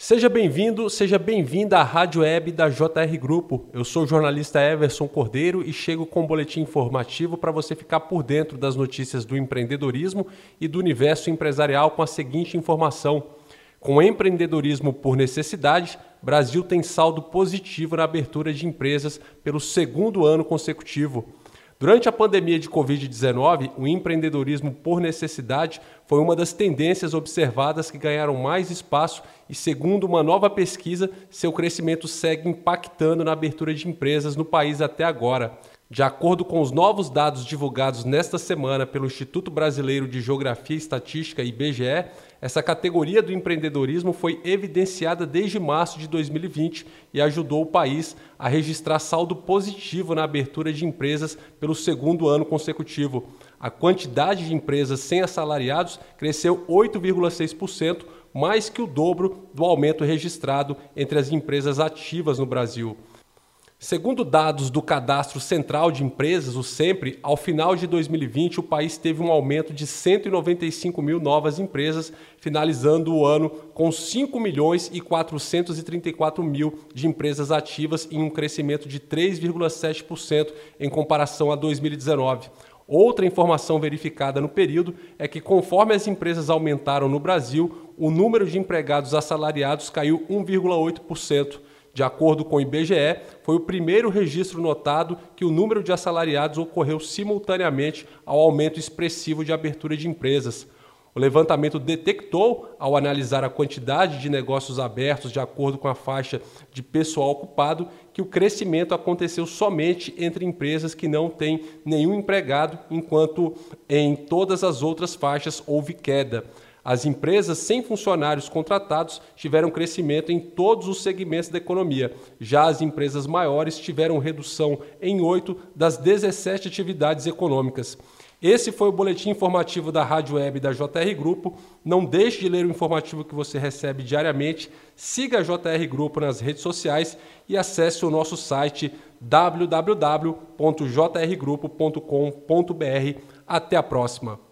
Seja bem-vindo, seja bem-vinda à Rádio Web da JR Grupo. Eu sou o jornalista Everson Cordeiro e chego com um boletim informativo para você ficar por dentro das notícias do empreendedorismo e do universo empresarial com a seguinte informação. Com empreendedorismo por necessidade, Brasil tem saldo positivo na abertura de empresas pelo segundo ano consecutivo. Durante a pandemia de Covid-19, o empreendedorismo por necessidade foi uma das tendências observadas que ganharam mais espaço e, segundo uma nova pesquisa, seu crescimento segue impactando na abertura de empresas no país até agora. De acordo com os novos dados divulgados nesta semana pelo Instituto Brasileiro de Geografia e Estatística, IBGE, essa categoria do empreendedorismo foi evidenciada desde março de 2020 e ajudou o país a registrar saldo positivo na abertura de empresas pelo segundo ano consecutivo. A quantidade de empresas sem assalariados cresceu 8,6%, mais que o dobro do aumento registrado entre as empresas ativas no Brasil. Segundo dados do Cadastro Central de Empresas, o SEMPRE, ao final de 2020 o país teve um aumento de 195 mil novas empresas, finalizando o ano com 5 milhões e 434 mil de empresas ativas em um crescimento de 3,7% em comparação a 2019. Outra informação verificada no período é que, conforme as empresas aumentaram no Brasil, o número de empregados assalariados caiu 1,8%. De acordo com o IBGE, foi o primeiro registro notado que o número de assalariados ocorreu simultaneamente ao aumento expressivo de abertura de empresas. O levantamento detectou, ao analisar a quantidade de negócios abertos de acordo com a faixa de pessoal ocupado, que o crescimento aconteceu somente entre empresas que não têm nenhum empregado, enquanto em todas as outras faixas houve queda. As empresas sem funcionários contratados tiveram crescimento em todos os segmentos da economia. Já as empresas maiores tiveram redução em oito das 17 atividades econômicas. Esse foi o boletim informativo da Rádio Web da JR Grupo. Não deixe de ler o informativo que você recebe diariamente. Siga a JR Grupo nas redes sociais e acesse o nosso site www.jrgrupo.com.br. Até a próxima.